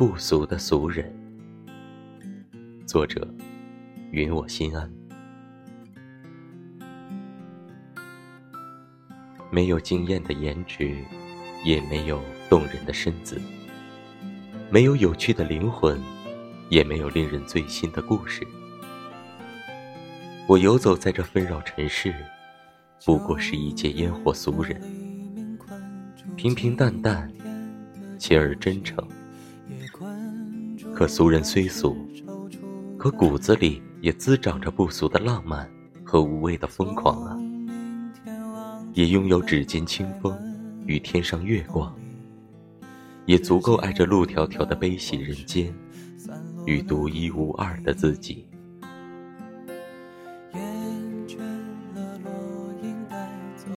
不俗的俗人。作者：云我心安。没有惊艳的颜值，也没有动人的身子；没有有趣的灵魂，也没有令人醉心的故事。我游走在这纷扰尘世，不过是一介烟火俗人，平平淡淡，且而真诚。可俗人虽俗，可骨子里也滋长着不俗的浪漫和无畏的疯狂啊！也拥有指尖清风与天上月光，也足够爱这路迢迢的悲喜人间与独一无二的自己。